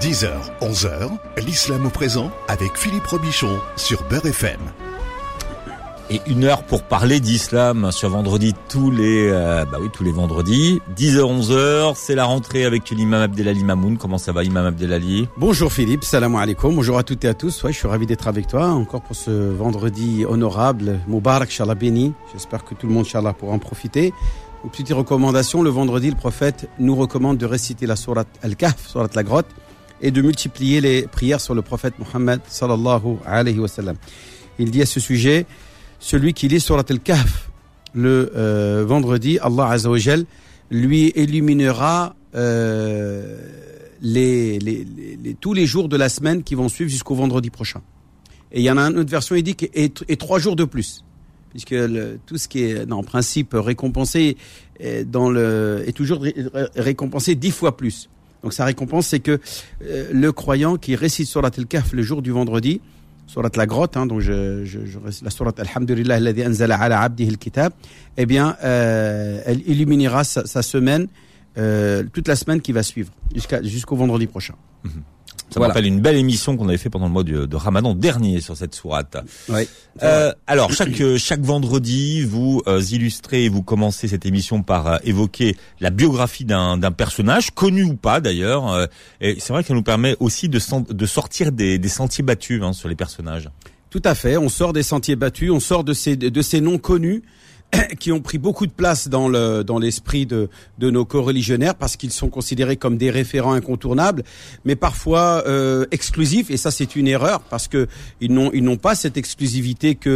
10h, 11h, l'islam au présent avec Philippe Robichon sur Beurre FM. Et une heure pour parler d'islam sur vendredi tous les euh, bah oui tous les vendredis. 10h 11h c'est la rentrée avec l'imam Abdelali Mamoun. Comment ça va imam Abdelali? Bonjour Philippe salam alaikum. Bonjour à toutes et à tous. Ouais je suis ravi d'être avec toi encore pour ce vendredi honorable. Mubarak Shallah béni. J'espère que tout le monde Shallah pourra en profiter. Une petite recommandation. Le vendredi le prophète nous recommande de réciter la sourate Al-Kahf sourate la grotte et de multiplier les prières sur le prophète Mohammed sallallahu alayhi wa il dit à ce sujet celui qui lit Surat al-Kahf le euh, vendredi, Allah Azzawajal lui illuminera euh, les, tous les jours de la semaine qui vont suivre jusqu'au vendredi prochain. Et il y en a une autre version, il dit, et, et trois jours de plus. Puisque tout ce qui est, en principe, récompensé est toujours récompensé dix fois plus. Donc sa récompense, c'est que euh, le croyant qui récite Surat al-Kahf le jour du vendredi, surat la grotte, hein, donc je, je, je, la surat Alhamdulillah al-kitab, eh bien, euh, elle illuminera sa, semaine, euh, toute la semaine qui va suivre, jusqu'au vendredi prochain. -hmm. Ça voilà. me rappelle une belle émission qu'on avait fait pendant le mois de, de Ramadan dernier sur cette sourate. Oui, euh, alors chaque chaque vendredi, vous euh, illustrez et vous commencez cette émission par euh, évoquer la biographie d'un d'un personnage connu ou pas d'ailleurs. Euh, et c'est vrai qu'elle nous permet aussi de de sortir des, des sentiers battus hein, sur les personnages. Tout à fait. On sort des sentiers battus, on sort de ces de ces noms connus qui ont pris beaucoup de place dans le dans l'esprit de de nos co-religionnaires parce qu'ils sont considérés comme des référents incontournables, mais parfois euh, exclusifs. Et ça c'est une erreur parce que ils n'ont ils n'ont pas cette exclusivité que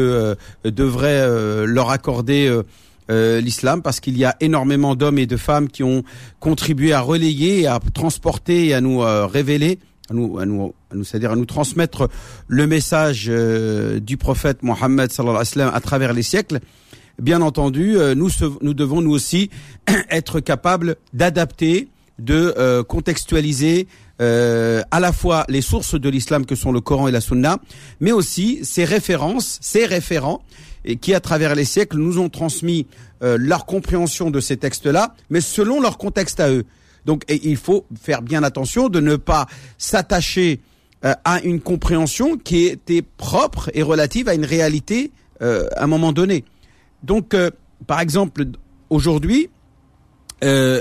euh, devrait euh, leur accorder euh, l'islam parce qu'il y a énormément d'hommes et de femmes qui ont contribué à relayer, à transporter et à nous révéler à nous, à nous, à nous c'est-à-dire à nous transmettre le message euh, du prophète Mohammed sallallahu alayhi wa sallam à travers les siècles bien entendu, nous, nous devons nous aussi être capables d'adapter, de euh, contextualiser euh, à la fois les sources de l'islam que sont le Coran et la Sunna, mais aussi ces références, ces référents, et qui à travers les siècles nous ont transmis euh, leur compréhension de ces textes-là, mais selon leur contexte à eux. Donc il faut faire bien attention de ne pas s'attacher euh, à une compréhension qui était propre et relative à une réalité euh, à un moment donné. Donc, euh, par exemple, aujourd'hui, euh,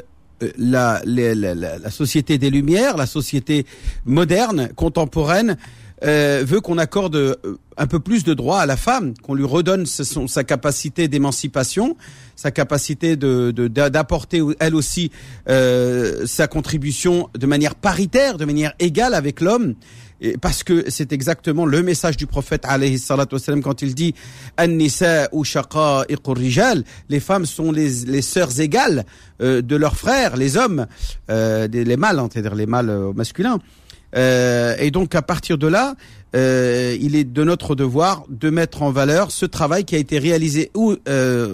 la, la, société des Lumières, la société moderne, contemporaine, euh, veut qu'on accorde un peu plus de droits à la femme, qu'on lui redonne sa capacité d'émancipation, sa capacité d'apporter elle aussi euh, sa contribution de manière paritaire, de manière égale avec l'homme parce que c'est exactement le message du prophète alayhi quand il dit les femmes sont les, les sœurs égales euh, de leurs frères, les hommes, euh, les mâles, hein, c'est-à-dire les mâles euh, masculins. Et donc à partir de là, il est de notre devoir de mettre en valeur ce travail qui a été réalisé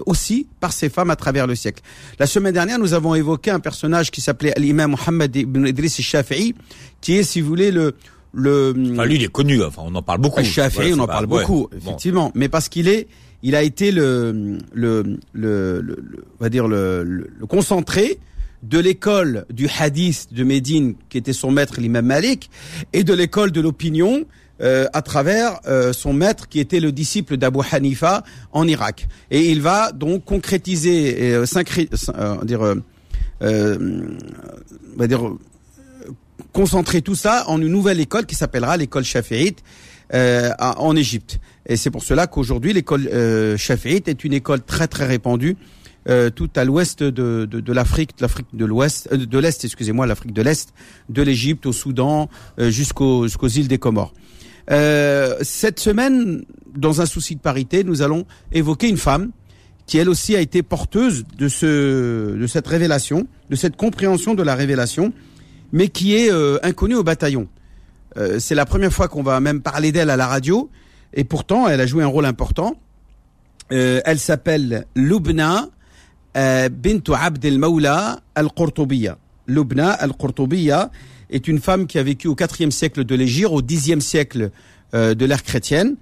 aussi par ces femmes à travers le siècle. La semaine dernière, nous avons évoqué un personnage qui s'appelait l'imam Mohammed ibn Idris al-Shafi'i, qui est, si vous voulez, le le. Enfin, lui, il est connu. Enfin, on en parle beaucoup. Shafi'i, on en parle beaucoup, effectivement. Bon. Mais parce qu'il est, il a été le, le, le, le, on va dire le, le, le concentré de l'école du hadith de Médine, qui était son maître, l'imam Malik, et de l'école de l'opinion, euh, à travers euh, son maître qui était le disciple d'Abu Hanifa en Irak. Et il va donc concrétiser, et, euh, dire, on va dire concentrer tout ça en une nouvelle école qui s'appellera l'école Shafi'ite euh, en Égypte. Et c'est pour cela qu'aujourd'hui l'école euh, est une école très très répandue euh, tout à l'ouest de, de, de l'Afrique, de l'Afrique de l'Ouest, euh, de l'Est, excusez-moi, l'Afrique de l'Est, de l'Égypte au Soudan euh, jusqu'aux jusqu'aux îles des Comores. cette semaine, dans un souci de parité, nous allons évoquer une femme qui elle aussi a été porteuse de ce de cette révélation, de cette compréhension de la révélation mais qui est euh, inconnue au bataillon. Euh, c'est la première fois qu'on va même parler d'elle à la radio, et pourtant elle a joué un rôle important. Euh, elle s'appelle Lubna euh, bintu Abd al-Mawla al-Qurtubiya. Lubna al-Qurtubiya est une femme qui a vécu au IVe siècle de l'Égypte, au Xe siècle de l'ère chrétienne,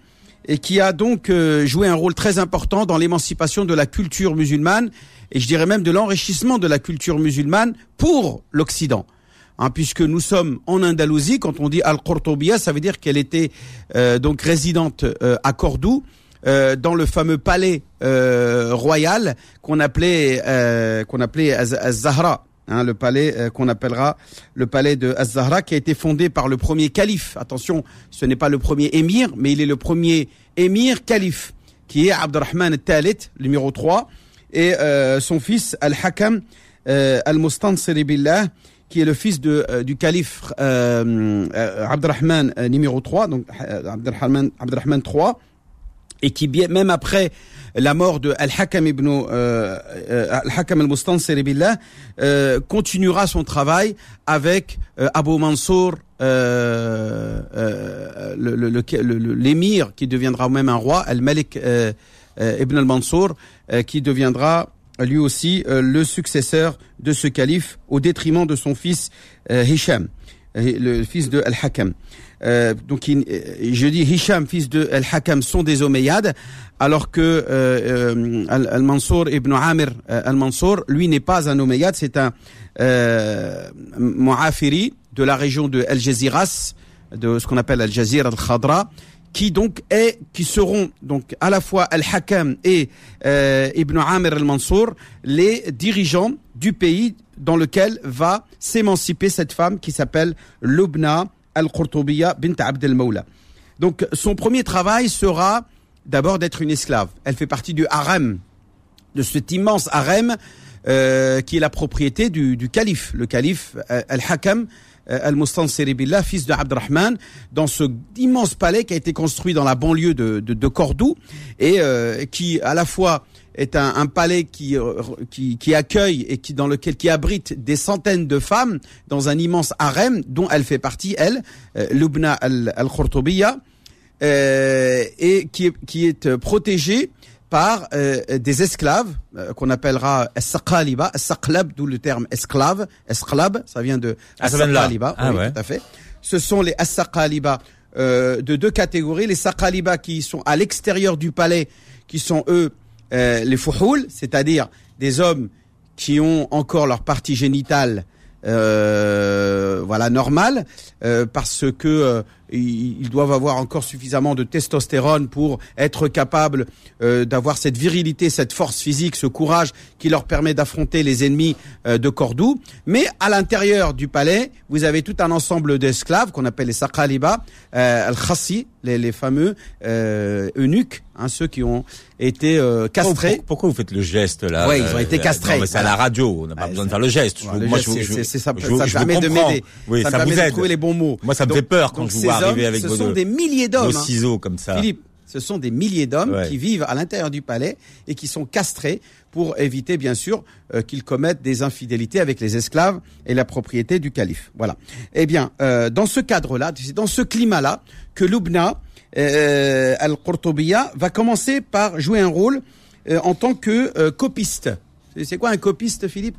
et qui a donc joué un rôle très important dans l'émancipation de la culture musulmane, et je dirais même de l'enrichissement de la culture musulmane pour l'Occident hein, puisque nous sommes en Andalousie. Quand on dit Al-Qurtubiyya, ça veut dire qu'elle était euh, donc résidente euh, à Cordoue, euh, dans le fameux palais euh, royal qu'on appelait euh, qu'on appelait Az- Az-Zahra. Hein, le palais euh, qu'on appellera le palais de Az-Zahra, qui a été fondé par le premier calife. Attention, ce n'est pas le premier émir, mais il est le premier émir calife, qui est Abdurrahman al-Thalith, numéro 3, et euh, son fils Al-Hakam euh, Al-Mustansiri Billah, qui est le fils de, euh, du calife euh, euh, Abdurrahman euh, numéro 3, donc euh, Abdurrahman, Abdurrahman 3, et qui bien même après la mort de Al-Hakam ibn euh, Al-Hakam al-Mustansir billah continuera son travail avec Abu Mansour l'émir qui deviendra même un roi Al-Malik ibn al-Mansour qui deviendra lui aussi euh, le successeur de ce calife au détriment de son fils euh, Hisham euh, le fils de Al-Hakam. Euh, donc je dis Hisham, fils de Al-Hakam, sont des Omeyyades, alors que euh, euh, Al- Al-Mansour ibn Amir euh, Al-Mansour, lui n'est pas un Omeyyade, c'est un euh, Mu'afiri de la région de Al-Jaziras, de ce qu'on appelle Al-Jazira Al-Khadra, qui donc est, qui seront donc à la fois Al-Hakam et euh, Ibn Amir Al-Mansour, les dirigeants du pays dans lequel va s'émanciper cette femme qui s'appelle Lubna Al-Qurtubiyya bint Abd al-Mawla. Donc son premier travail sera d'abord d'être une esclave. Elle fait partie du harem, de cet immense harem euh, qui est la propriété du, calife, le calife euh, Al-Hakam Al-Mustansiri Billah, fils de Abdurrahman, dans ce immense palais qui a été construit dans la banlieue de, de, de Cordoue et euh, qui à la fois est un, un palais qui, euh, qui qui accueille et qui dans lequel qui abrite des centaines de femmes dans un immense harem dont elle fait partie elle, euh, Lubna al- al-Khurtubiyya euh, et qui qui est euh, protégée par euh, des esclaves euh, qu'on appellera as-saqaliba, as-saqlab, d'où le terme esclave, esclave, ça vient de Ah, as-saqaliba, Ah oui, ouais. tout à fait. Ce sont les as-saqaliba euh, de deux catégories, les saqaliba qui sont à l'extérieur du palais, qui sont eux euh, les fouhoul, c'est-à-dire des hommes qui ont encore leur partie génitale euh, voilà normale euh, parce que euh, ils doivent avoir encore suffisamment de testostérone pour être capables euh, d'avoir cette virilité, cette force physique, ce courage qui leur permet d'affronter les ennemis euh, de Cordoue. Mais à l'intérieur du palais, vous avez tout un ensemble d'esclaves qu'on appelle les saqaliba, euh, al-khassi, les, les fameux euh, eunuques, hein, ceux qui ont été euh, castrés. Pourquoi, pourquoi vous faites le geste là Ouais, ils ont été castrés. Non, mais c'est à la radio, on n'a pas Ouais, besoin de ça- faire le geste. Je Voilà, vous- le moi, geste, je je- ça, je ça je vous permet de m'aider. Oui, ça, ça, me permet de trouver les bons mots. Moi, ça me Donc- fait peur quand je vois ce vos, sont des milliers d'hommes. vos ciseaux comme ça. Philippe, ce sont des milliers d'hommes Ouais. qui vivent à l'intérieur du palais et qui sont castrés pour éviter, bien sûr, euh, qu'ils commettent des infidélités avec les esclaves et la propriété du calife. Voilà. Eh bien, euh, dans ce cadre-là, c'est dans ce climat-là que Lubna euh, al-Qurtubiyya va commencer par jouer un rôle en tant que copiste. C'est quoi un copiste, Philippe?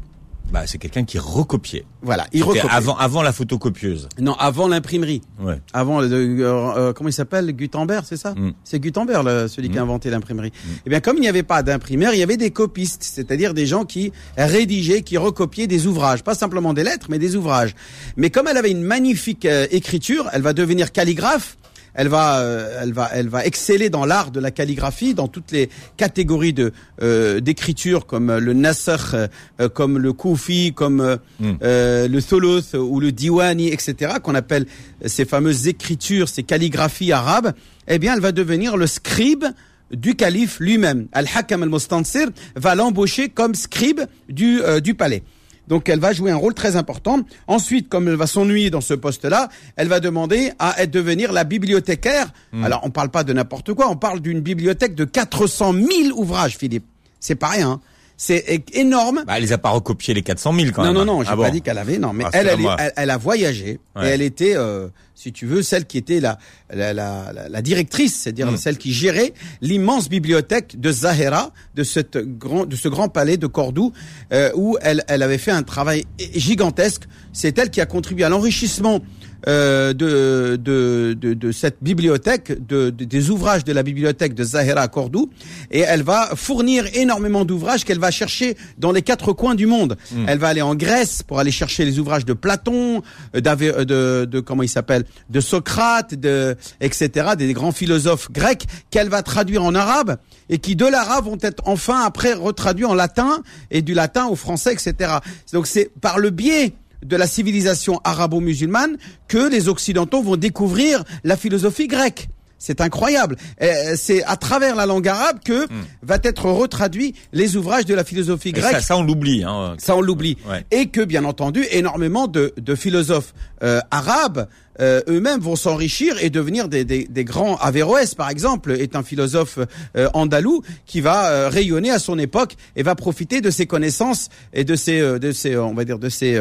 Bah, c'est quelqu'un qui recopiait. Voilà, il recopie. avant, avant la photocopieuse. Non, avant l'imprimerie. Ouais. Avant, le- euh, euh, comment il s'appelle? Gutenberg, c'est ça? Mm. C'est Gutenberg, le- celui qui a inventé l'imprimerie. Eh bien, comme il n'y avait pas d'imprimeur, il y avait des copistes, c'est-à-dire des gens qui rédigeaient, qui recopiaient des ouvrages, pas simplement des lettres, mais des ouvrages. Mais comme elle avait une magnifique euh, écriture, elle va devenir calligraphe. Elle va, euh, elle va, elle va exceller dans l'art de la calligraphie, dans toutes les catégories de euh, d'écriture comme le nasr, euh, comme le koufi, comme euh, Mm. euh, le tholoth ou le diwani, etc., qu'on appelle ces fameuses écritures, ces calligraphies arabes. Eh bien, elle va devenir le scribe du calife lui-même. Al-Hakam al-Mustansir va l'embaucher comme scribe du euh, du palais. Donc elle va jouer un rôle très important. Ensuite, comme elle va s'ennuyer dans ce poste-là, elle va demander à être devenir la bibliothécaire. Alors on parle pas de n'importe quoi, on parle d'une bibliothèque de 400 000 ouvrages, Philippe. C'est pas rien. hein. C'est énorme. Bah, elle les a pas recopiés les 400 000 quand non, même. non, non, j'ai Ah pas bon. dit qu'elle avait. Non, mais Ah, elle, elle, elle, elle a voyagé Ouais. et elle était, euh, si tu veux, celle qui était la la, la, la- directrice, c'est-à-dire Mm. celle qui gérait l'immense bibliothèque de Zahira, de cette grand, de ce grand palais de Cordoue, euh, où elle, elle avait fait un travail gigantesque. C'est elle qui a contribué à l'enrichissement euh, de, de, de, de, cette bibliothèque, de, des ouvrages de la bibliothèque de Zahira à Cordoue, et elle va fournir énormément d'ouvrages qu'elle va chercher dans les quatre coins du monde. Hmm. Elle va aller en Grèce pour aller chercher les ouvrages de Platon, euh, euh, de, de, comment il s'appelle, de Socrate, de etc. Des grands philosophes grecs qu'elle va traduire en arabe et qui de l'arabe vont être enfin après retraduits en latin et du latin au français, etc. Donc c'est par le biais de la civilisation arabo-musulmane que les Occidentaux vont découvrir la philosophie grecque. C'est incroyable. C'est à travers la langue arabe que hmm. va être retraduit les ouvrages de la philosophie grecque. Ça, on l'oublie. Hein. Ça, on l'oublie. Et que, bien entendu, énormément de, philosophes euh, arabes euh, eux-mêmes vont s'enrichir et devenir des, des, grands. Averroès, par exemple, est un philosophe euh, andalou qui va rayonner à son époque et va profiter de ses connaissances et de ses, de ses on va dire, de ses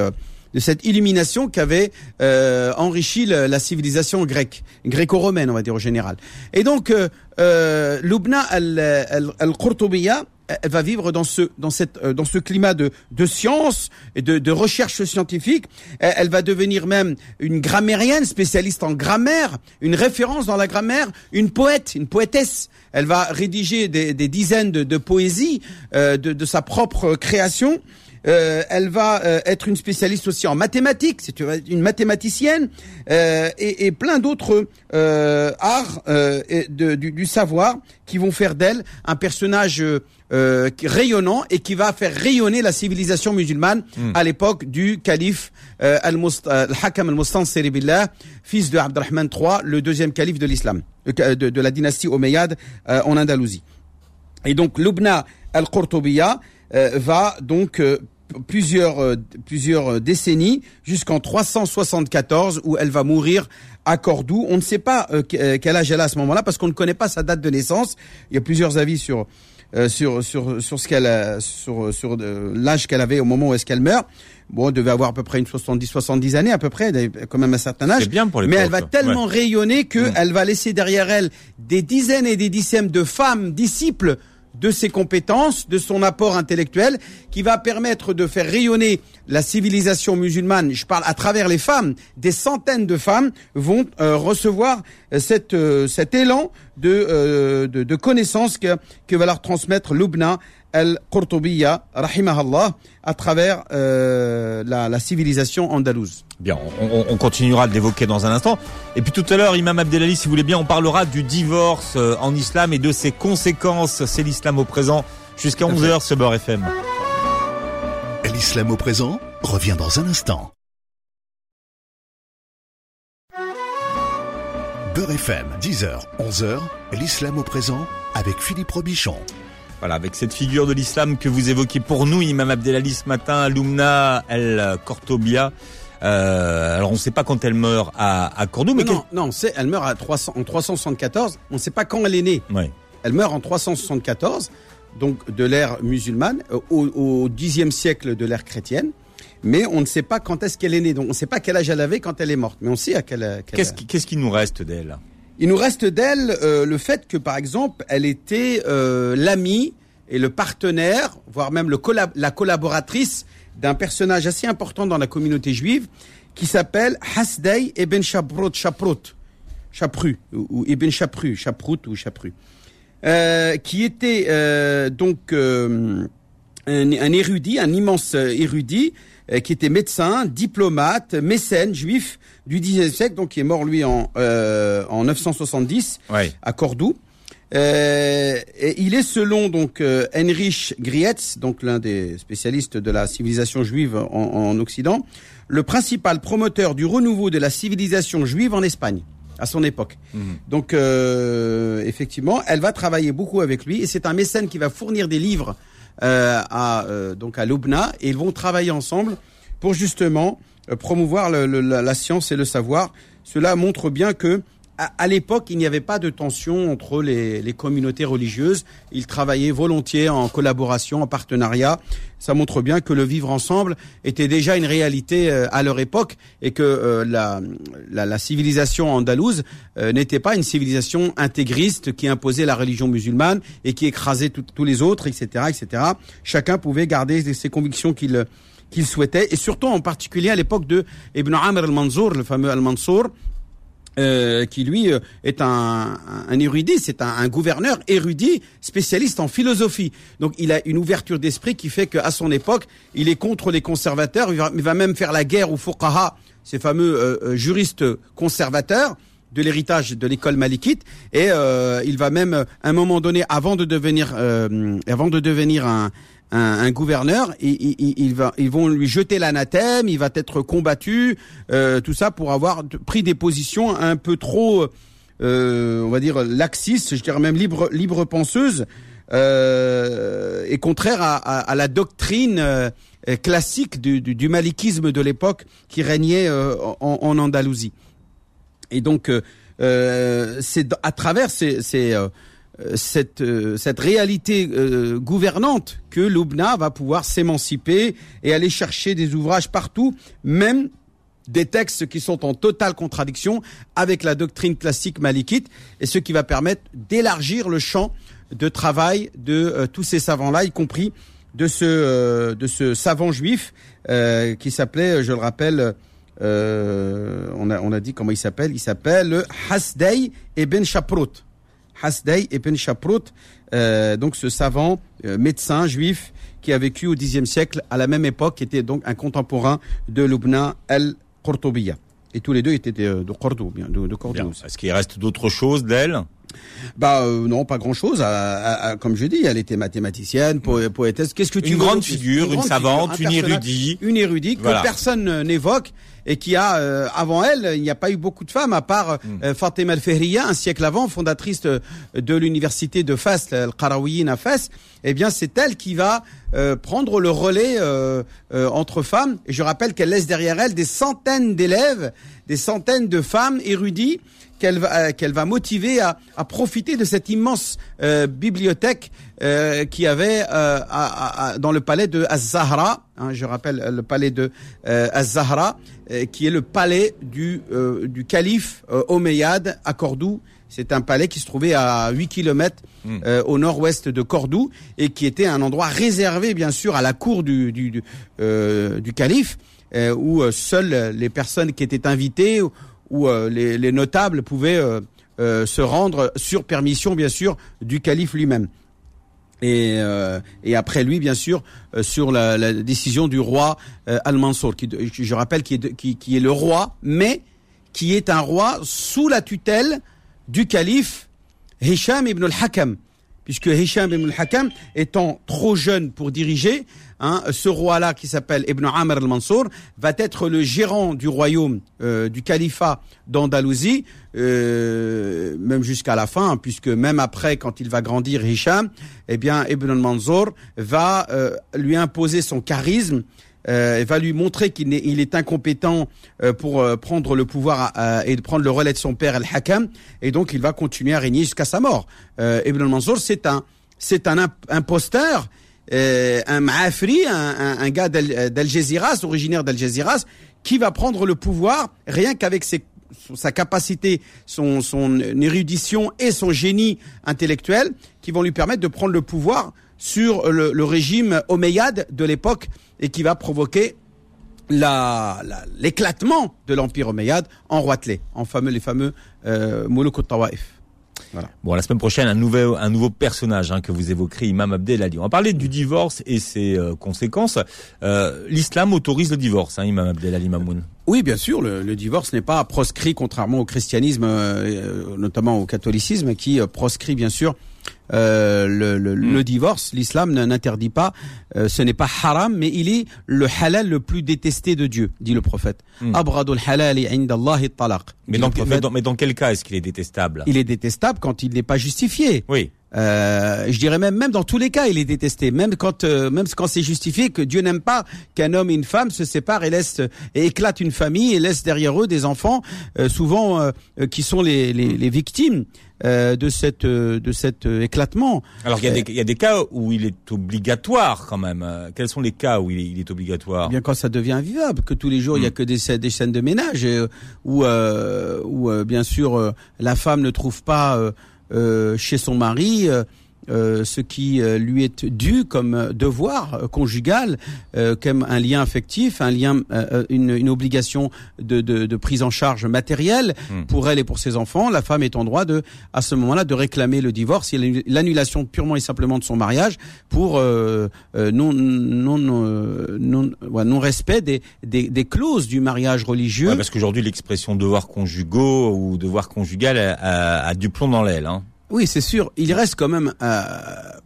de cette illumination qu'avait euh, enrichi la, civilisation grecque, gréco-romaine, on va dire au général. Et donc, euh, euh Lubna al-Qurtubiya, elle va vivre dans ce dans cette euh, dans ce climat de de science et de, de recherche scientifique. Elle, va devenir même une grammairienne, spécialiste en grammaire, une référence dans la grammaire, une poète, une poétesse. Elle va rédiger des, des dizaines de, de poésies euh, de, de sa propre création. Euh, elle va euh, être une spécialiste aussi en mathématiques, c'est une mathématicienne euh, et, et, plein d'autres arts de, du, du, savoir qui vont faire d'elle un personnage rayonnant et qui va faire rayonner la civilisation musulmane hmm. à l'époque du calife al-Hakam al-Mustansir billah, fils de Abdurrahman III, le deuxième calife de l'islam, de, de, la dynastie omeyyade en Andalousie. Et donc Lubna al-Qurtubiya va donc plusieurs, euh, plusieurs euh, décennies jusqu'en 374 où elle va mourir à Cordoue. On ne sait pas euh, quel âge elle a à ce moment-là parce qu'on ne connaît pas sa date de naissance. Il y a plusieurs avis sur sur sur sur ce qu'elle sur sur l'âge qu'elle avait au moment où est-ce qu'elle meurt. Bon, elle devait avoir à peu près une 70 70 années à peu près, elle quand même un certain âge. Bien pour mais elle va tellement rayonner que elle va laisser derrière elle des dizaines et des dizaines de femmes disciples de ses compétences, de son apport intellectuel, qui va permettre de faire rayonner la civilisation musulmane. Je parle à travers les femmes. Des centaines de femmes vont euh, recevoir euh, euh, cet élan de connaissances que, que va leur transmettre Lubna al-Qurtubiya, rahimahallah, à travers euh, la, la, civilisation andalouse. Bien, on, on continuera de l'évoquer dans un instant. Et puis tout à l'heure, Imam Abdelali, si vous voulez bien, on parlera du divorce euh, en islam et de ses conséquences. C'est l'islam au présent jusqu'à 11h ce Beurre FM. L'islam au présent revient dans un instant. Beurre FM, 10h, 11h, l'islam au présent avec Philippe Robichon. Voilà, avec cette figure de l'islam que vous évoquez pour nous, Imam Abdelali ce matin, Lumna El Cortobia. Euh, alors on ne sait pas quand elle meurt à, à Cordoue, mais non, non, c'est elle meurt à 300, en 374. On ne sait pas quand elle est née. Elle meurt en 374, donc de l'ère musulmane, euh, au, Xe siècle de l'ère chrétienne. Mais on ne sait pas quand est-ce qu'elle est née. Donc on ne sait pas quel âge elle avait quand elle est morte. Mais on sait à quel. Qu'est-ce qui, qu'est-ce qui nous reste d'elle? Il nous reste d'elle euh, le fait que, par exemple, elle était euh, l'amie et le partenaire, voire même le la collaboratrice d'un personnage assez important dans la communauté juive qui s'appelle Hasdei ibn Shaprut, Shaprut, Chapru, ou, Ibn Chapru, Chaprut ou Chapru, euh, qui était euh, donc un, un, érudit, un immense érudit, qui était médecin, diplomate, mécène, juif, du XIXe siècle, donc qui est mort lui en, euh, en 970 à Cordoue. Euh, et il est selon donc euh, Heinrich Grietz, donc l'un des spécialistes de la civilisation juive en, en, Occident, le principal promoteur du renouveau de la civilisation juive en Espagne à son époque. Mhm. Donc euh, effectivement, elle va travailler beaucoup avec lui et c'est un mécène qui va fournir des livres euh, à donc à Lubna et ils vont travailler ensemble pour justement euh, promouvoir la, science et le savoir. Cela montre bien que à, l'époque, il n'y avait pas de tension entre les, les, communautés religieuses. Ils travaillaient volontiers en collaboration, en partenariat. Ça montre bien que le vivre ensemble était déjà une réalité euh, à leur époque et que euh, la, la, la, civilisation andalouse n'était pas une civilisation intégriste qui imposait la religion musulmane et qui écrasait tous les autres, etc., etc. Chacun pouvait garder ses convictions qu'il qu'il souhaitait, et surtout en particulier à l'époque de Ibn Amr al-Mansour, le fameux al-Mansour, euh, qui lui euh, est un, un érudit, c'est un, un, gouverneur érudit, spécialiste en philosophie. Donc il a une ouverture d'esprit qui fait qu'à son époque, il est contre les conservateurs, il va, il va même faire la guerre aux fuqaha, ces fameux euh, euh juristes conservateurs de l'héritage de l'école malikite, et il va même, à un moment donné, avant de devenir, avant de devenir un, un, un gouverneur, il, il, il, va, ils vont lui jeter l'anathème, il va être combattu, euh, tout ça pour avoir pris des positions un peu trop, euh, on va dire, laxistes, je dirais même libre, libre penseuses, euh, et contraire à, à, à la doctrine euh, classique du, du, du, malikisme de l'époque qui régnait euh, en, en, Andalousie. Et donc, euh, c'est à travers ces, ces cette, euh, cette réalité euh, gouvernante que l'Oubna va pouvoir s'émanciper et aller chercher des ouvrages partout, même des textes qui sont en totale contradiction avec la doctrine classique malikite, et ce qui va permettre d'élargir le champ de travail de euh, tous ces savants-là, y compris de ce, euh, de ce savant juif euh, qui s'appelait, je le rappelle, on, a, on a dit comment il s'appelle, il s'appelle Hasdei Ibn Shaprut. Hasdei Ibn Shaprut, euh, donc ce savant euh, médecin juif qui a vécu au Xe siècle à la même époque, qui était donc un contemporain de Lubna al-Qurtubiya. Et tous les deux étaient de, de Cordoue, bien, de, de Cordoue. Est-ce qu'il reste d'autres choses d'elle? Bah euh, non, pas grand-chose. comme je dis, elle était mathématicienne, po poétesse. Qu'est-ce que tu une veux grande figure, une, une grande savante, figure, un une érudite, une érudite voilà. que personne n'évoque et qui a euh, avant elle, il n'y a pas eu beaucoup de femmes à part mm. euh, Fatima al-Fehriya un siècle avant, fondatrice de, de l'université de Fès, al-Qarawiyyin à Fès. Eh bien, c'est elle qui va euh, prendre le relais entre femmes. Et je rappelle qu'elle laisse derrière elle des centaines d'élèves, des centaines de femmes érudites qu'elle va, qu'elle va motiver à, à, profiter de cette immense euh, bibliothèque euh, qui avait euh, à, à, dans le palais de Az-Zahra, hein, je rappelle le palais de Az-Zahra, qui est le palais du, du calife Omeyyade à Cordoue. C'est un palais qui se trouvait à 8 kilomètres mmh. au nord-ouest de Cordoue et qui était un endroit réservé, bien sûr, à la cour du, du, du, du calife, où seules les personnes qui étaient invitées où euh, les, les, notables pouvaient euh, euh, se rendre sur permission, bien sûr, du calife lui-même. Et, après lui, bien sûr, sur la, décision du roi Al-Mansour, qui, je rappelle, qui est, est le roi, mais qui est un roi sous la tutelle du calife Hisham ibn al-Hakam, puisque Hisham ibn al-Hakam, étant trop jeune pour diriger, hein, ce roi-là qui s'appelle Ibn Amr al-Mansour va être le gérant du royaume euh, du califat d'Andalousie, euh, même jusqu'à la fin, hein, puisque même après, quand il va grandir Hisham, eh bien Ibn al-Mansour va euh, lui imposer son charisme euh, va lui montrer qu'il est, il est incompétent euh, pour euh, prendre le pouvoir euh, et prendre le relais de son père Al-Hakam, et donc il va continuer à régner jusqu'à sa mort. Euh, Ibn al-Mansour, c'est un, c'est un imposteur, un maafri, un, un, gars d'Al-Jaziras, originaire d'Al-Jaziras, qui va prendre le pouvoir rien qu'avec ses sa capacité, son, son érudition et son génie intellectuel qui vont lui permettre de prendre le pouvoir sur le, le régime omeyyade de l'époque et qui va provoquer l'éclatement de l'empire omeyyade en Roitelet, en fameux les fameux euh, Tawaif. Voilà. Bon, la semaine prochaine, un nouveau, un nouveau personnage hein, que vous évoquerez, Imam Abdel Ali. On va parler du divorce et ses euh, conséquences. Euh, L'islam autorise le divorce, hein, Imam Abdel Ali Mamoun. Oui, bien sûr, le, le divorce n'est pas proscrit, contrairement au christianisme, euh, notamment au catholicisme, qui proscrit bien sûr euh, le, le, mm. le, divorce, l'islam n'interdit pas, euh, ce n'est pas haram, mais il est le halal le plus détesté de Dieu, dit le prophète. Mm. Abradul indallahi talaq. Mais, mais dans quel cas est-ce qu'il est détestable? Il est détestable quand il n'est pas justifié. Oui. Euh, je dirais même, même dans tous les cas, il est détesté. Même quand, euh, même quand c'est justifié que Dieu n'aime pas qu'un homme et une femme se séparent et laisse et éclate une famille et laisse derrière eux des enfants, euh, souvent euh, qui sont les, les, les victimes euh, de cette de cet éclatement. Alors il y, a des, il y a des cas où il est obligatoire quand même. Quels sont les cas où il est, il est obligatoire? Eh Bien quand ça devient invivable, que tous les jours il y a hmm. que des, des scènes de ménage et, où où bien sûr la femme ne trouve pas euh, chez son mari euh, euh, ce qui euh, lui est dû comme devoir conjugal, comme un lien affectif, un lien, une, une, obligation de, de, de, prise en charge matérielle hmm. pour elle et pour ses enfants. La femme est en droit de, à ce moment-là, de réclamer le divorce et l'annulation purement et simplement de son mariage pour non non non, non, respect des, des, des, clauses du mariage religieux. parce qu'aujourd'hui l'expression devoir conjugaux ou devoir conjugal a, a, du plomb dans l'aile. Hein. Oui, c'est sûr. Il reste quand même euh,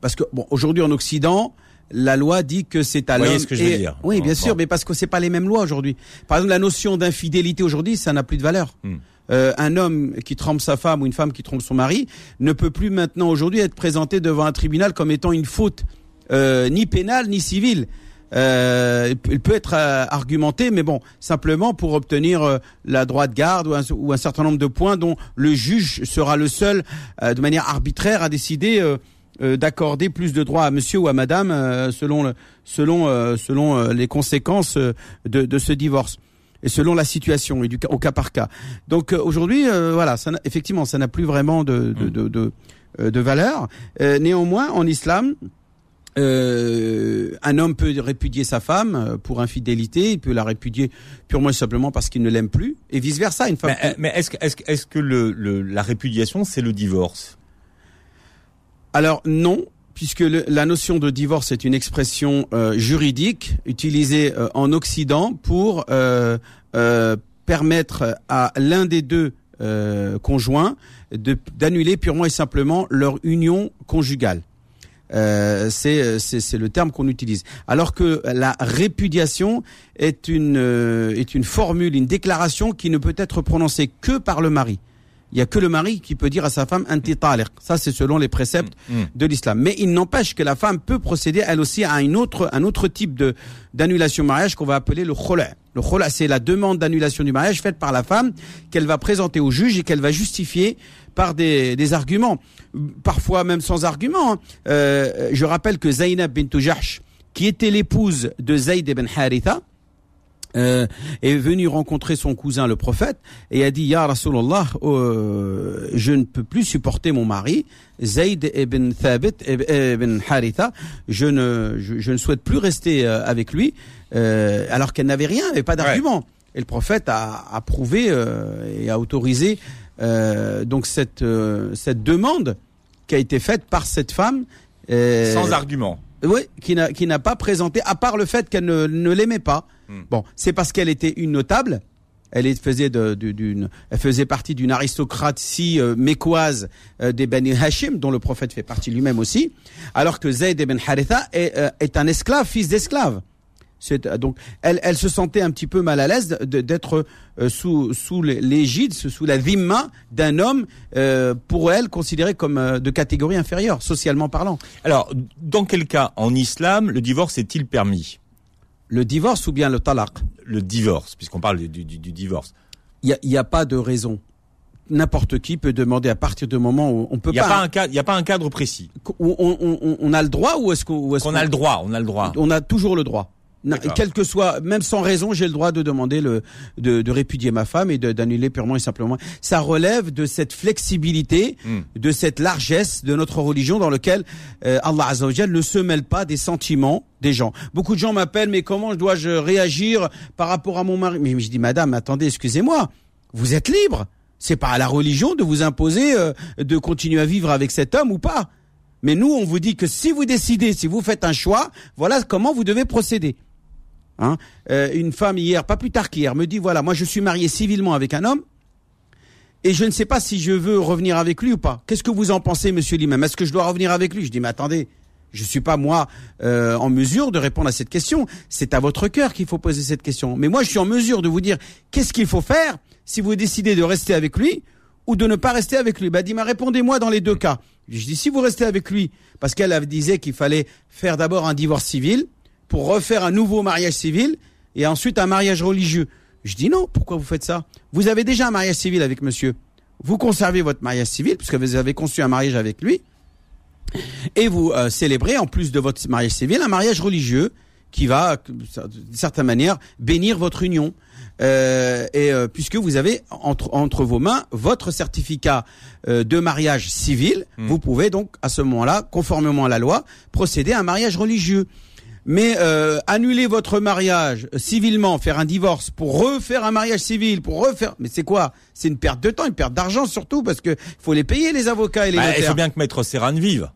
parce que bon, aujourd'hui en Occident, la loi dit que c'est à l'homme. ce que je veux dire. Oui, bien sûr, mais parce que c'est pas les mêmes lois aujourd'hui. Par exemple, la notion d'infidélité aujourd'hui, ça n'a plus de valeur. Hmm. Euh, un homme qui trompe sa femme ou une femme qui trompe son mari ne peut plus maintenant aujourd'hui être présenté devant un tribunal comme étant une faute euh, ni pénale ni civile. Euh, il peut être euh, argumenté, mais bon, simplement pour obtenir euh, la droite garde ou un, ou un, certain nombre de points dont le juge sera le seul, de manière arbitraire, à décider d'accorder plus de droits à monsieur ou à madame selon le, selon selon les conséquences de, de, ce divorce et selon la situation et du au cas par cas. Donc aujourd'hui, voilà, ça effectivement, ça n'a plus vraiment de de, de, de, de valeur. néanmoins, en islam, euh, un homme peut répudier sa femme euh, pour infidélité, il peut la répudier purement et simplement parce qu'il ne l'aime plus, et vice versa. Une femme. Mais, est-ce que, est-ce, que le, la répudiation c'est le divorce? Alors non, puisque la notion de divorce est une expression euh, juridique utilisée en Occident pour permettre à l'un des deux conjoints d'annuler purement et simplement leur union conjugale. Euh, c'est c'est le terme qu'on utilise. Alors que la répudiation est une euh, est une formule, une déclaration qui ne peut être prononcée que par le mari. Il y a que le mari qui peut dire à sa femme anti Ça c'est selon les préceptes mm, mm. de l'islam. Mais il n'empêche que la femme peut procéder elle aussi à une autre un autre type de d'annulation mariage qu'on va appeler le khola. Le khola c'est la demande d'annulation du mariage faite par la femme qu'elle va présenter au juge et qu'elle va justifier par des, des arguments parfois même sans argument. Hein. Euh, je rappelle que Zainab bint Jahsh, qui était l'épouse de Zayd ibn Haritha, euh, est venue rencontrer son cousin le prophète et a dit Ya Rasulallah, euh, je ne peux plus supporter mon mari, Zayd ibn Thabit ibn Haritha, je ne, je, ne souhaite plus rester avec lui, euh, alors qu'elle n'avait rien, elle pas d'argument. Et le prophète a approuvé et a autorisé euh, donc cette euh, cette demande qui a été faite par cette femme euh, sans argument. Oui, qui n'a qui n'a pas présenté à part le fait qu'elle ne, ne l'aimait pas. Hmm. Bon, c'est parce qu'elle était une notable. Elle faisait d'une, elle faisait partie d'une aristocratie euh, mécoise des Bani Hashim, dont le prophète fait partie lui-même aussi, alors que Zayd ibn Haritha est, est un esclave, fils d'esclave. Euh, donc, elle, elle se sentait un petit peu mal à l'aise d'être euh, sous, sous l'égide, sous la dhimma d'un homme, euh, pour elle considéré comme de catégorie inférieure, socialement parlant. Alors, dans quel cas, en islam, le divorce est-il permis? Le divorce ou bien le talaq? Le divorce, puisqu'on parle du, du, du divorce. Il n'y a, a pas de raison n'importe qui peut demander à partir du moment où on peut y a pas. il n'y a pas un cadre précis. On, on, on, a le droit ou est-ce qu'on est a le droit On a le droit. On a toujours le droit quel que soit, même sans raison, j'ai le droit de demander le, de, de répudier ma femme et d'annuler purement et simplement. Ça relève de cette flexibilité, hmm. de cette largesse de notre religion dans lequel euh, Allah Azzawajal ne se mêle pas des sentiments des gens. Beaucoup de gens m'appellent, mais comment dois-je réagir par rapport à mon mari? Mais je dis, madame, attendez, excusez-moi, vous êtes libre. C'est pas à la religion de vous imposer euh, de continuer à vivre avec cet homme ou pas. Mais nous, on vous dit que si vous décidez, si vous faites un choix, voilà comment vous devez procéder. Hein. Euh, une femme hier, pas plus tard qu'hier, me dit voilà, moi je suis marié civilement avec un homme et je ne sais pas si je veux revenir avec lui ou pas. Qu'est-ce que vous en pensez, monsieur Limam Est-ce que je dois revenir avec lui? Je dis mais attendez, je suis pas moi euh, en mesure de répondre à cette question. C'est à votre cœur qu'il faut poser cette question. Mais moi, je suis en mesure de vous dire qu'est-ce qu'il faut faire si vous décidez de rester avec lui ou de ne pas rester avec lui? Bah, dis, répondez-moi dans les deux cas. Je dis si vous restez avec lui, parce qu'elle disait qu'il fallait faire d'abord un divorce civil pour refaire un nouveau mariage civil et ensuite un mariage religieux. Je dis non, pourquoi vous faites ça? Vous avez déjà un mariage civil avec monsieur. Vous conservez votre mariage civil puisque vous avez conçu un mariage avec lui et vous euh, célébrez en plus de votre mariage civil un mariage religieux qui va, d'une certaine manière, bénir votre union. euh, et euh, puisque vous avez entre, entre vos mains votre certificat euh, de mariage civil, Hmm. vous pouvez donc à ce moment-là, conformément à la loi, procéder à un mariage religieux. Mais euh, annuler votre mariage civilement, faire un divorce pour refaire un mariage civil, pour refaire, mais c'est quoi? C'est une perte de temps, une perte d'argent surtout parce que faut les payer les avocats et les Bah, il notaires. faut bien que Maître Serran vive.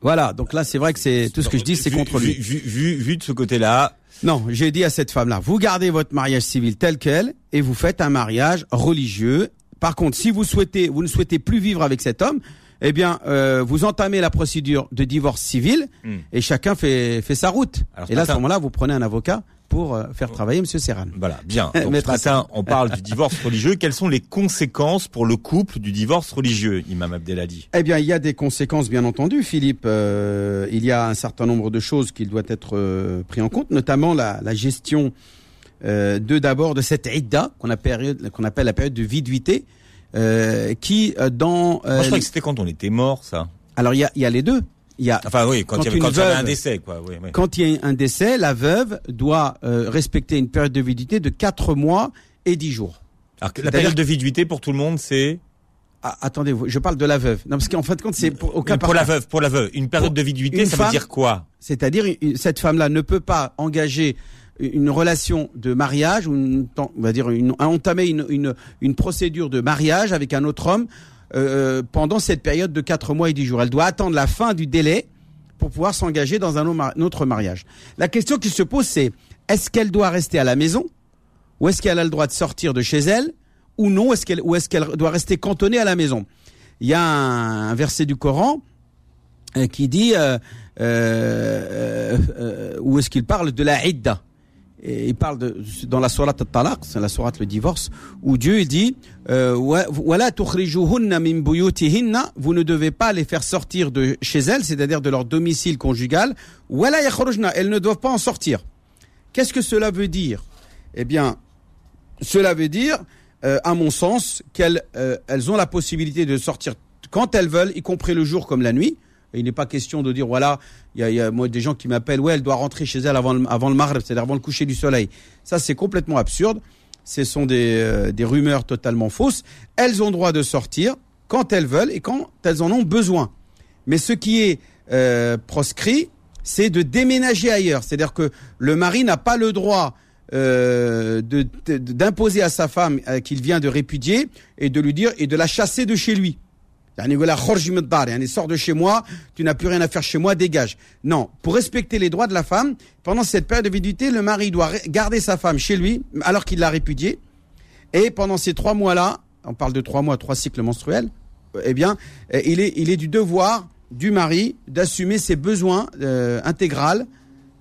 Voilà, donc là c'est vrai que c'est tout ce que je dis, c'est contre vu, lui. Vu, vu, vu de ce côté-là, Non, j'ai dit à cette femme-là, vous gardez votre mariage civil tel quel et vous faites un mariage religieux. Par contre, si vous souhaitez, vous ne souhaitez plus vivre avec cet homme, eh bien, euh, vous entamez la procédure de divorce civil Hmm. et chacun fait fait sa route. Alors, et là, à ce moment-là, vous prenez un avocat pour euh, faire travailler Monsieur Serran. voilà, bien. Donc, ce matin, on parle du divorce religieux. Quelles sont les conséquences pour le couple du divorce religieux, Imam Abdelhadi? Eh bien, il y a des conséquences, bien entendu, Philippe. Euh, il y a un certain nombre de choses qui doivent être euh, pris en compte, notamment la, la gestion euh, de d'abord de cette idda qu'on appelle, qu'on appelle la période de viduité, euh, qui euh, dans euh, Moi, je croyais que c'était quand on était mort, ça. alors il y a, y a les deux. Il y a Enfin, oui, quand, Quand il y avait, quand un décès, quoi. Oui, oui. quand il y a un décès, la veuve doit euh, respecter une période de viduité de quatre mois et dix jours. Alors, la période de viduité pour tout le monde, c'est Ah, attendez, je parle de la veuve. Non, parce qu'en fin de compte, c'est pour, au cas par pour la cas. veuve. Pour la veuve, une période Pour de viduité, ça femme- veut dire quoi? C'est-à-dire, cette femme-là ne peut pas engager une relation de mariage ou on va dire une, entamer une, une, procédure de mariage avec un autre homme euh, pendant cette période de 4 mois et 10 jours. Elle doit attendre la fin du délai pour pouvoir s'engager dans un au- un autre mariage. La question qui se pose, c'est est-ce qu'elle doit rester à la maison ou est-ce qu'elle a le droit de sortir de chez elle ou non? Est-ce qu'elle ou est-ce qu'elle doit rester cantonnée à la maison? Il y a un, verset du Coran euh, qui dit euh, euh, euh, où est-ce qu'il parle de la idda? Et il parle dans la sourate al-talaq, c'est la sourate le divorce, où Dieu dit euh, vous ne devez pas les faire sortir de chez elles, c'est-à-dire de leur domicile conjugal, elles ne doivent pas en sortir. Qu'est-ce que cela veut dire? Eh bien, cela veut dire, euh, à mon sens, qu'elles euh, ont la possibilité de sortir quand elles veulent, y compris le jour comme la nuit. Il n'est pas question de dire voilà, il y a, moi des gens qui m'appellent ouais, elle doit rentrer chez elle avant le, avant le maghreb, c'est-à-dire avant le coucher du soleil. Ça c'est complètement absurde. Ce sont des, euh, des rumeurs totalement fausses. Elles ont droit de sortir quand elles veulent et quand elles en ont besoin. Mais ce qui est euh, proscrit, c'est de déménager ailleurs. C'est-à-dire que le mari n'a pas le droit euh, d'imposer à sa femme euh, qu'il vient de répudier et de lui dire et de la chasser de chez lui. Yani, sors de chez moi, tu n'as plus rien à faire chez moi, dégage. Non, pour respecter les droits de la femme, pendant cette période de viduité, le mari doit garder sa femme chez lui alors qu'il l'a répudiée. Et pendant ces trois mois-là, on parle de trois mois, trois cycles menstruels, euh, eh bien, euh, il est, il est du devoir du mari d'assumer ses besoins euh, intégrales,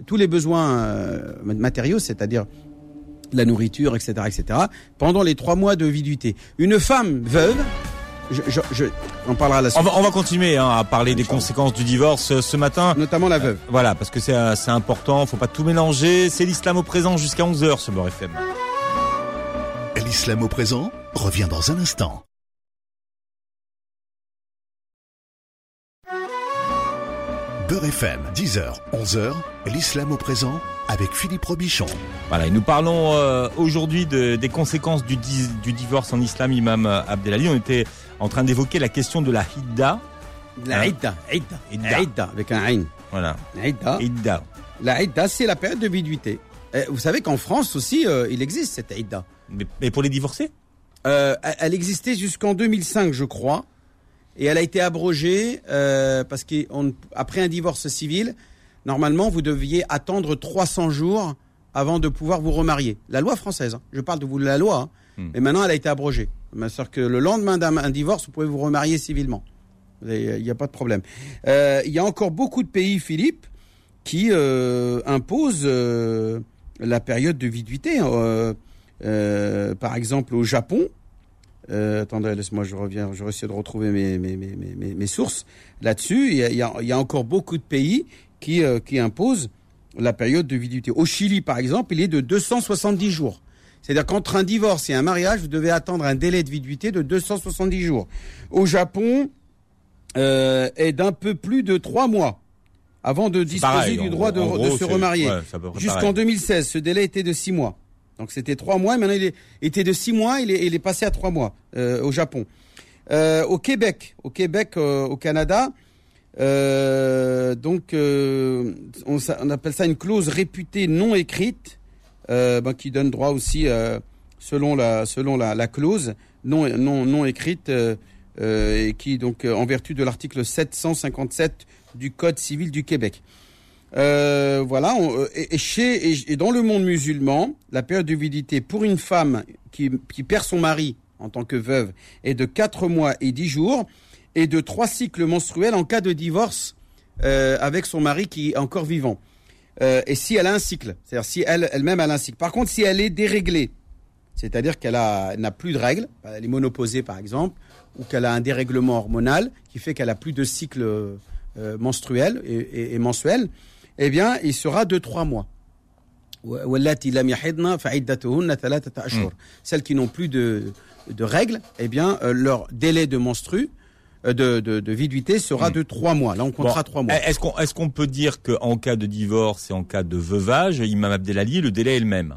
tous les besoins euh, matériaux, c'est-à-dire la nourriture, etc., etc., pendant les trois mois de viduité. Une femme veuve, je, je, je- on parlera à la on va, on va continuer hein, à parler des conséquences du divorce euh, ce matin. notamment la veuve. Voilà, parce que c'est euh, c'est important, faut pas tout mélanger. C'est l'islam au présent jusqu'à 11h sur Beurre FM. L'islam au présent revient dans un instant. Beurre FM, 10h, 11h, l'islam au présent avec Philippe Robichon. Voilà, et nous parlons euh, aujourd'hui de- des conséquences du, di- du divorce en islam, Imam euh, Abdelali. On était en train d'évoquer la question de la hidda. La Hein idda, idda, Idda. idda, avec un aïn. Voilà, Idda. hidda. La idda, c'est la période de viduité. Eh, vous savez qu'en France aussi, euh, il existe cette idda. Mais, mais pour les divorcés Euh, elle- elle existait jusqu'en 2005, je crois, et elle a été abrogée euh, parce qu'après un divorce civil, normalement, vous deviez attendre 300 jours avant de pouvoir vous remarier. La loi française, hein. je parle de vous de la loi, hein. Hmm. mais maintenant elle a été abrogée. C'est-à-dire que le lendemain d'un un divorce, vous pouvez vous remarier civilement. Il n'y a pas de problème. Euh, Il y a encore beaucoup de pays, Philippe, qui euh, imposent euh, la période de viduité. Par exemple, au Japon, attendez, laisse-moi, je reviens, je vais essayer de retrouver mes, sources là-dessus. Il y, a, encore beaucoup de pays qui, qui imposent la période de viduité. Au Chili, par exemple, il est de 270 jours. C'est-à-dire qu'entre un divorce et un mariage, vous devez attendre un délai de viduité de 270 jours. Au Japon, euh, est d'un peu plus de trois mois avant de disposer pareil, du droit de, en de gros, se remarier. ouais, Jusqu'en pareil. 2016, ce délai était de six mois. Donc c'était trois mois. Maintenant, il est, était de six mois. Il est, il est passé à trois mois euh, au Japon. Euh, au Québec, au Québec, euh, au Canada, euh, donc euh, on, appelle ça une clause réputée non écrite, ben, qui donne droit aussi, euh, selon la clause non écrite, euh, euh, et qui donc euh, en vertu de l'article 757 du Code civil du Québec. Euh, voilà, euh, et, chez et, dans le monde musulman, la période de vidité pour une femme qui, qui perd son mari en tant que veuve est de 4 mois et 10 jours et de trois cycles menstruels en cas de divorce euh, avec son mari qui est encore vivant. Euh, et si elle a un cycle, c'est-à-dire si elle elle-même a un cycle. Par contre, si elle est déréglée, c'est-à-dire qu'elle n'a plus de règles, elle est monoposée par exemple, ou qu'elle a un dérèglement hormonal qui fait qu'elle a plus de cycle euh, menstruel et, et, mensuel, eh bien, il sera de trois mois. Hmm. Celles qui n'ont plus de, de règles, eh bien, euh, leur délai de menstru de, de, de viduité sera de trois mois. Là, on comptera Bon, trois mois. Est-ce qu'on est-ce qu'on peut dire qu'en cas de divorce et en cas de veuvage, Imam Abdelali, le délai est le même?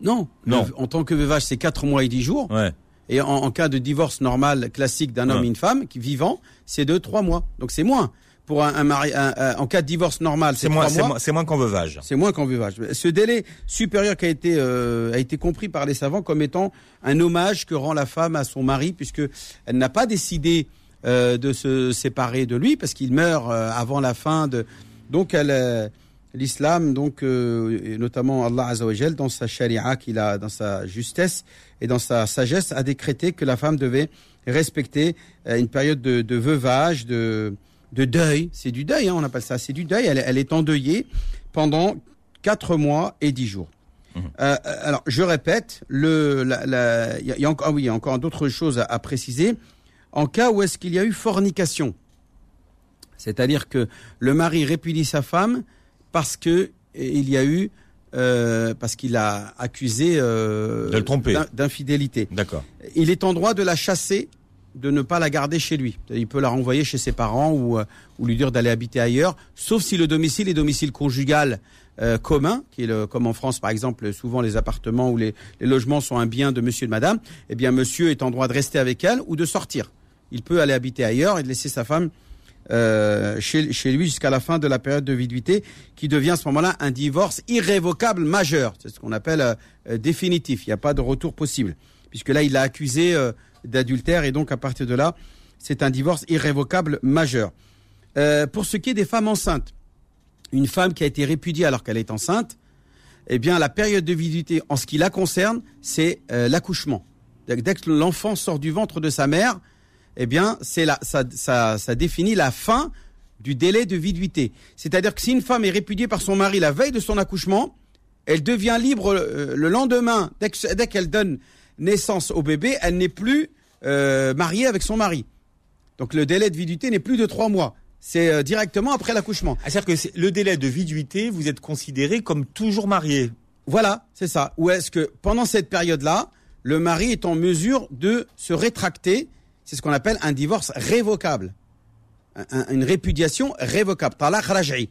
Non, Non. En tant que veuvage, c'est quatre mois et dix jours. Ouais. Et en, en cas de divorce normal, classique d'un homme et une femme, qui vivant, c'est de trois mois. Donc c'est moins. Pour un, un mari, un- un- en cas de divorce normal, c'est mois. moins, c'est moins qu'en veuvage. C'est moins qu'en veuvage. Ce délai supérieur qui a été euh, a été compris par les savants comme étant un hommage que rend la femme à son mari, puisque elle n'a pas décidé euh, de se séparer de lui parce qu'il meurt euh, avant la fin de. Donc elle, euh, l'islam, donc euh, notamment Allah Azzawajal dans sa charia qu'il a, dans sa justesse et dans sa sagesse, a décrété que la femme devait respecter une période de, de veuvage, de de deuil. C'est du deuil, hein, on appelle ça. C'est du deuil. Elle, elle est endeuillée pendant quatre mois et dix jours. Euh, alors, je répète, le, la, la- il y a, il y a encore, ah oui, il y a encore d'autres choses à, à préciser. En cas où est-ce qu'il y a eu fornication, c'est-à-dire que le mari répudie sa femme parce que il y a eu, euh, parce qu'il a accusé euh, d'infidélité D'accord. il est en droit de la chasser, de ne pas la garder chez lui. Il peut la renvoyer chez ses parents ou, euh, ou lui dire d'aller habiter ailleurs, sauf si le domicile est domicile conjugal commun, qui est le, comme en France par exemple, souvent les appartements ou les, les logements sont un bien de monsieur et de madame. Eh bien, monsieur est en droit de rester avec elle ou de sortir. Il peut aller habiter ailleurs et laisser sa femme euh, chez, lui jusqu'à la fin de la période de viduité, qui devient à ce moment-là un divorce irrévocable majeur. C'est ce qu'on appelle euh, définitif. Il n'y a pas de retour possible, puisque là, il l'a accusé euh, d'adultère et donc à partir de là, c'est un divorce irrévocable majeur. Euh, pour ce qui est des femmes enceintes, une femme qui a été répudiée alors qu'elle est enceinte, eh bien, la période de viduité, en ce qui la concerne, c'est l'accouchement. Dès que l'enfant sort du ventre de sa mère, eh bien, c'est la, ça, ça, ça définit la fin du délai de viduité. C'est-à-dire que si une femme est répudiée par son mari la veille de son accouchement, elle devient libre euh, le lendemain, dès que- dès qu'elle donne naissance au bébé, elle n'est plus euh, mariée avec son mari. Donc le délai de viduité n'est plus de trois mois. C'est euh, directement après l'accouchement. Ah, C'est-à-dire que c'est- le délai de viduité, vous êtes considéré comme toujours marié. Voilà, c'est ça. Ou est-ce que pendant cette période-là, le mari est en mesure de se rétracter C'est ce qu'on appelle un divorce révocable. Un- un- une répudiation révocable. Talaq raj'i.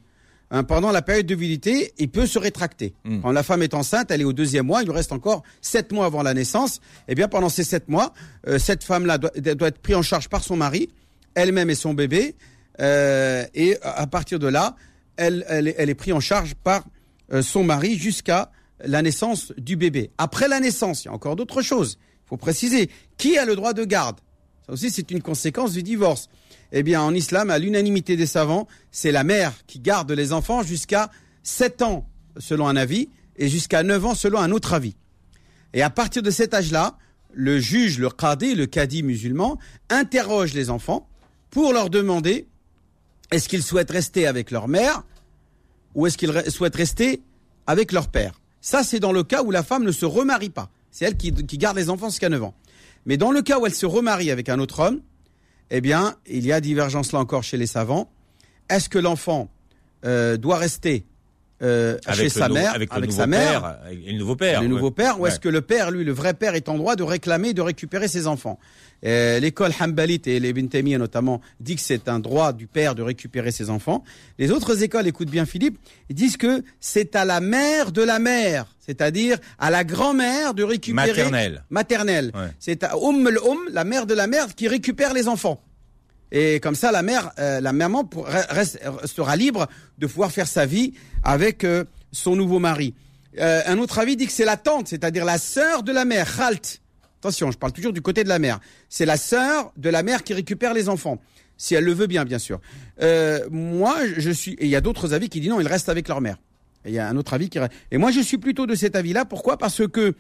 Hein, pendant la période de virilité, il peut se rétracter. Mm. Quand la femme est enceinte, elle est au deuxième mois, il lui reste encore sept mois avant la naissance. Eh bien, pendant ces sept mois, euh, cette femme-là doit, doit être prise en charge par son mari, elle-même et son bébé. euh, et à partir de là, elle, elle, est- elle est prise en charge par euh, son mari jusqu'à la naissance du bébé. Après la naissance, il y a encore d'autres choses. Il faut préciser qui a le droit de garde? Aussi, c'est une conséquence du divorce. Eh bien, en islam, à l'unanimité des savants, c'est la mère qui garde les enfants jusqu'à 7 ans, selon un avis, et jusqu'à 9 ans, selon un autre avis. Et à partir de cet âge-là, le juge, le qadi, le cadi musulman, interroge les enfants pour leur demander est-ce qu'ils souhaitent rester avec leur mère ou est-ce qu'ils souhaitent rester avec leur père? Ça, c'est dans le cas où la femme ne se remarie pas. C'est elle qui, qui garde les enfants jusqu'à 9 ans. Mais dans le cas où elle se remarie avec un autre homme, eh bien, il y a divergence là encore chez les savants. Est-ce que l'enfant euh, doit rester euh, Avec chez sa mère, avec, avec sa mère, père, et le nouveau père. le ouais. nouveau père, ou est-ce que le père, lui, le vrai père, est en droit de réclamer, de récupérer ses enfants Euh, L'école Hanbalite et les Taymiyyah notamment dit que c'est un droit du père de récupérer ses enfants. Les autres écoles, écoute bien Philippe, disent que c'est à la mère de la mère, c'est-à-dire à la grand-mère de récupérer Maternelle. maternelle. Ouais. C'est à Umm la mère de la mère, qui récupère les enfants. Et comme ça, la mère, euh, la maman pour- reste- sera libre de pouvoir faire sa vie avec euh, son nouveau mari. Euh, un autre avis dit que c'est la tante, c'est-à-dire la sœur de la mère, Khalt. Attention, je parle toujours du côté de la mère. C'est la sœur de la mère qui récupère les enfants, si elle le veut bien, bien sûr. Euh, moi, je suis. Et il y a d'autres avis qui disent non, ils restent avec leur mère. Et il y a un autre avis qui. Et moi, je suis plutôt de cet avis-là. Pourquoi? Parce que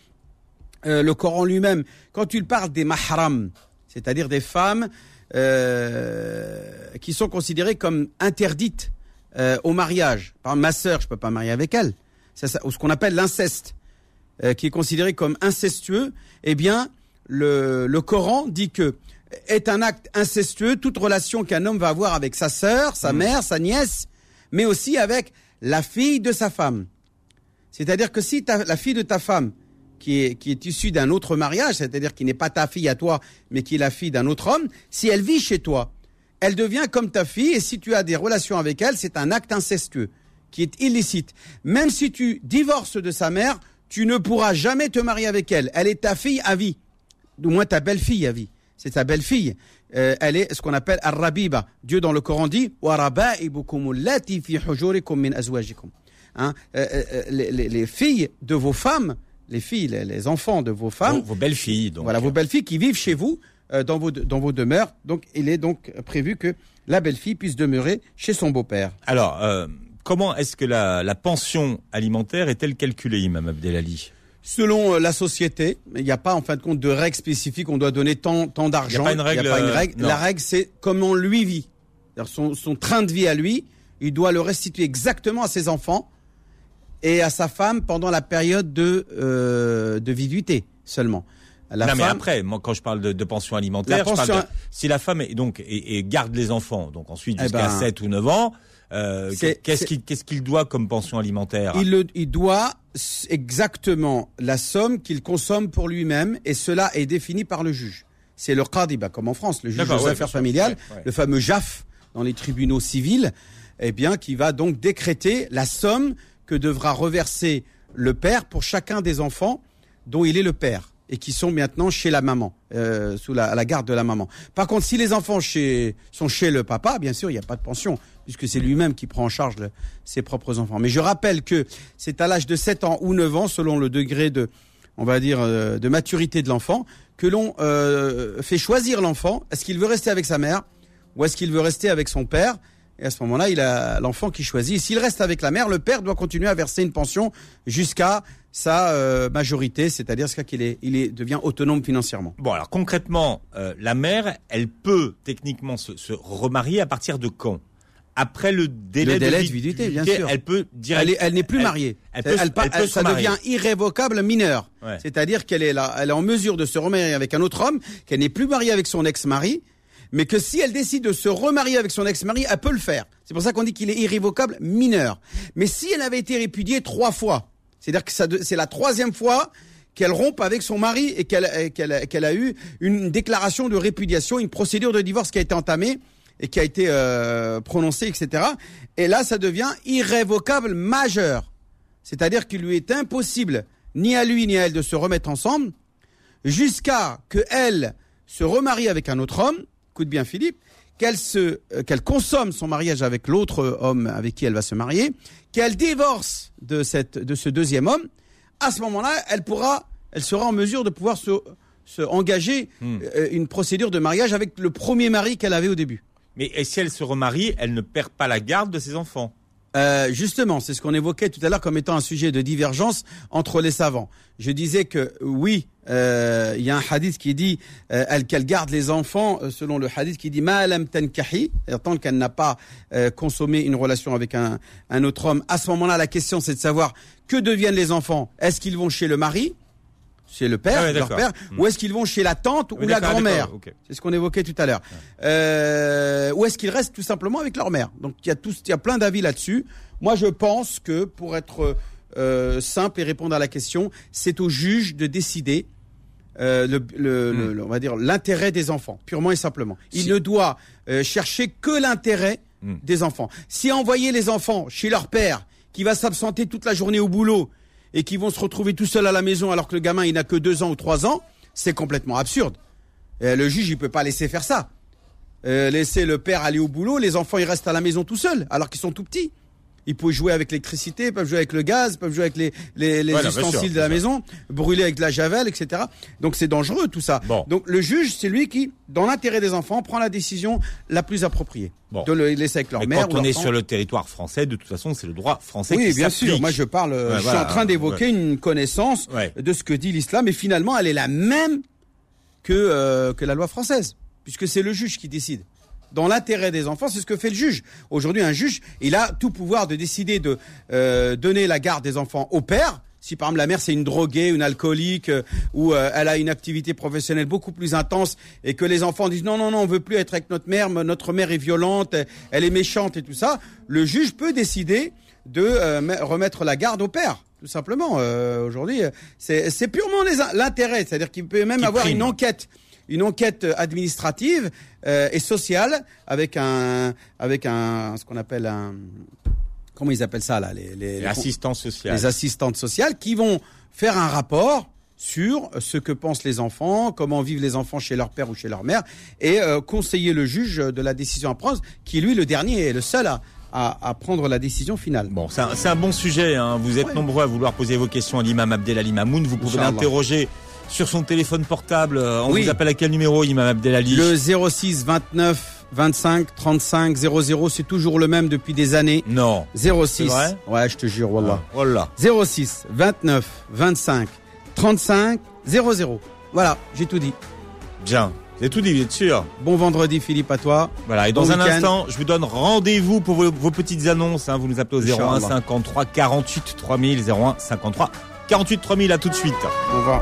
euh, le Coran lui-même, quand tu parles des mahram, c'est-à-dire des femmes euh, qui sont considérées comme interdites euh, au mariage. Par exemple, ma sœur, je peux pas marier avec elle. Ça, ou ce qu'on appelle l'inceste, euh, qui est considéré comme incestueux. Eh bien, le, le Coran dit que est un acte incestueux toute relation qu'un homme va avoir avec sa sœur, sa mère, sa nièce, mais aussi avec la fille de sa femme. C'est-à-dire que si ta- la fille de ta femme, qui est, qui issue d'un autre mariage, c'est-à-dire qui n'est pas ta fille à toi, mais qui est la fille d'un autre homme, si elle vit chez toi, elle devient comme ta fille, et si tu as des relations avec elle, c'est un acte incestueux, qui est illicite. Même si tu divorces de sa mère, tu ne pourras jamais te marier avec elle. Elle est ta fille à vie. Du moins ta belle-fille à vie. C'est ta belle-fille. Euh, elle est ce qu'on appelle ar-rabiba. Dieu dans le Coran dit « Wa raba'ibukum allati fi hujurikum min azwajikum » Hein, euh, euh, les, les- les filles de vos femmes, les filles, les, les enfants de vos femmes, Vos, vos belles filles, donc. voilà, vos belles-filles qui vivent chez vous, euh, dans, vos, dans vos demeures. Donc, il est donc prévu que la belle-fille puisse demeurer chez son beau-père. Alors, euh, comment est-ce que la, la pension alimentaire est-elle calculée, Imam Abdelali? Selon euh, la société, il n'y a pas en fin de compte de règles spécifiques. On doit donner tant, tant d'argent. Il y a pas une règle, pas une règle. La règle, c'est comment lui vit. Son train de vie à lui, il doit le restituer exactement à ses enfants et à sa femme pendant la période de, euh, de viduité seulement. La non, mais après, moi, quand je parle de, de pension alimentaire, je parle de- si la femme est, donc et, et garde les enfants, donc ensuite Eh jusqu'à ben, 7 ou 9 ans, euh, qu'est-ce qu'il qu'est-ce qu'il doit comme pension alimentaire? Il, le- il doit exactement la somme qu'il consomme pour lui-même et cela est défini par le juge. C'est le qadiba, comme en France, le juge aux ouais, affaires familiales, Ouais, ouais. le fameux JAF dans les tribunaux civils, eh bien, qui va donc décréter la somme que devra reverser le père pour chacun des enfants dont il est le père et qui sont maintenant chez la maman, euh, sous la, garde de la maman. Par contre, si les enfants sont chez le papa, bien sûr, il n'y a pas de pension, puisque c'est lui-même qui prend en charge ses propres enfants. Mais je rappelle que c'est à l'âge de 7 ans ou 9 ans, selon le degré de, on va dire, euh, de maturité de l'enfant, que l'on euh, fait choisir l'enfant. Est-ce qu'il veut rester avec sa mère ou est-ce qu'il veut rester avec son père? Et à ce moment-là, il a l'enfant qui choisit. S'il reste avec la mère, le père doit continuer à verser une pension jusqu'à sa euh, majorité, c'est-à-dire jusqu'à qu'il est, il est, devient autonome financièrement. Bon, alors concrètement, euh, la mère, elle peut techniquement se, se remarier à partir de quand? Après le délai, Le délai de vi- viduité, bien sûr. Elle peut direct- Elle elle n'est plus mariée. Elle peut, Elle pa- elle peut ça marier. devient irrévocable mineur. Ouais. C'est-à-dire qu'elle est là, elle est en mesure de se remarier avec un autre homme, qu'elle n'est plus mariée avec son ex-mari, mais que si elle décide de se remarier avec son ex-mari, elle peut le faire. C'est pour ça qu'on dit qu'il est irrévocable mineur. Mais si elle avait été répudiée trois fois, c'est-à-dire que c'est la troisième fois qu'elle rompe avec son mari et qu'elle a eu une déclaration de répudiation, une procédure de divorce qui a été entamée et qui a été euh, prononcée, etc. Et là, ça devient irrévocable majeur. C'est-à-dire qu'il lui est impossible, ni à lui ni à elle, de se remettre ensemble, jusqu'à que elle se remarie avec un autre homme, écoute bien Philippe, qu'elle se, euh, qu'elle consomme son mariage avec l'autre homme avec qui elle va se marier, qu'elle divorce de cette, de ce deuxième homme, à ce moment-là, elle pourra, elle sera en mesure de pouvoir se, se engager Hmm. euh, une procédure de mariage avec le premier mari qu'elle avait au début. Mais et si elle se remarie, elle ne perd pas la garde de ses enfants. Euh, justement, c'est ce qu'on évoquait tout à l'heure comme étant un sujet de divergence entre les savants. Je disais que oui, euh, il y a un hadith qui dit euh, elle qu'elle garde les enfants euh, selon le hadith qui dit ma lam tankahi, tant qu'elle n'a pas consommé une relation avec un, un autre homme. À ce moment-là, la question c'est de savoir que deviennent les enfants? Est-ce qu'ils vont chez le mari? Chez le père, Ah ouais, leur père, Hmm. ou est-ce qu'ils vont chez la tante ou la grand-mère. C'est ce qu'on évoquait tout à l'heure. Euh, ou est-ce qu'ils restent tout simplement avec leur mère Donc il y a tous, il y a plein d'avis là-dessus. Moi, je pense que pour être euh, simple et répondre à la question, c'est au juge de décider. euh, le, le- le- le- on va dire l'intérêt des enfants, purement et simplement. Il Si- ne doit euh, chercher que l'intérêt Hmm. des enfants. Si envoyer les enfants chez leur père, qui va s'absenter toute la journée au boulot et qui vont se retrouver tout seuls à la maison alors que le gamin il n'a que deux ans ou trois ans, c'est complètement absurde. Euh, le juge il peut pas laisser faire ça. Euh, laisser le père aller au boulot, les enfants ils restent à la maison tout seuls alors qu'ils sont tout petits. Ils peuvent jouer avec l'électricité, ils peuvent jouer avec le gaz, ils peuvent jouer avec les, les, les Voilà, bien ustensiles sûr, de la maison, brûler avec de la javel, etc. Donc c'est dangereux tout ça. Bon. Donc le juge, c'est lui qui, dans l'intérêt des enfants, prend la décision la plus appropriée. Bon. De le laisser avec leur Mais mère. quand on est sur le territoire français, de toute façon, c'est le droit français Oui, qui bien sûr. Moi, je parle. euh, Ouais, je voilà, suis en train d'évoquer une connaissance Ouais. de ce que dit l'islam, et finalement, elle est la même que euh, que la loi française, puisque c'est le juge qui décide. Dans l'intérêt des enfants, c'est ce que fait le juge. Aujourd'hui, un juge, il a tout pouvoir de décider de euh, donner la garde des enfants au père. Si par exemple la mère c'est une droguée, une alcoolique, euh, ou euh, elle a une activité professionnelle beaucoup plus intense, et que les enfants disent non non non on veut plus être avec notre mère, mais notre mère est violente, elle est méchante et tout ça, le juge peut décider de euh, me- remettre la garde au père. Tout simplement, Euh, aujourd'hui, euh, c'est purement l'intérêt, c'est-à-dire qu'il peut même avoir prime. une enquête, une enquête administrative euh, et sociale avec un, avec un, ce qu'on appelle un, comment ils appellent ça là, les, les, les- L'assistance sociale. les assistantes sociales qui vont faire un rapport sur ce que pensent les enfants, comment vivent les enfants chez leur père ou chez leur mère, et euh, conseiller le juge de la décision à prendre, qui est lui le dernier et le seul à, à, à prendre la décision finale. Bon, c'est un, un bon sujet. Hein. Vous êtes Ouais. nombreux à vouloir poser vos questions à l'imam Abdelali Mamoun. Vous pouvez l'interroger sur son téléphone portable. Euh, On Oui. vous appelle à quel numéro, imam Abdelali Le 06 29 25 35 00, c'est toujours le même depuis des années. Non. 06. vrai ouais, je te jure, wallah. Oh là. 06 29 25 35 00. Voilà, j'ai tout dit. Bien. Avez tout dit, vous êtes sûr Bon vendredi, Philippe, à toi. Voilà, et dans Bon un instant, je vous donne rendez-vous pour vos, vos petites annonces. Hein. Vous nous appelez au 01 Inch'Allah. 53 48 3000, 01 53 48 3000, à tout de suite. Au revoir.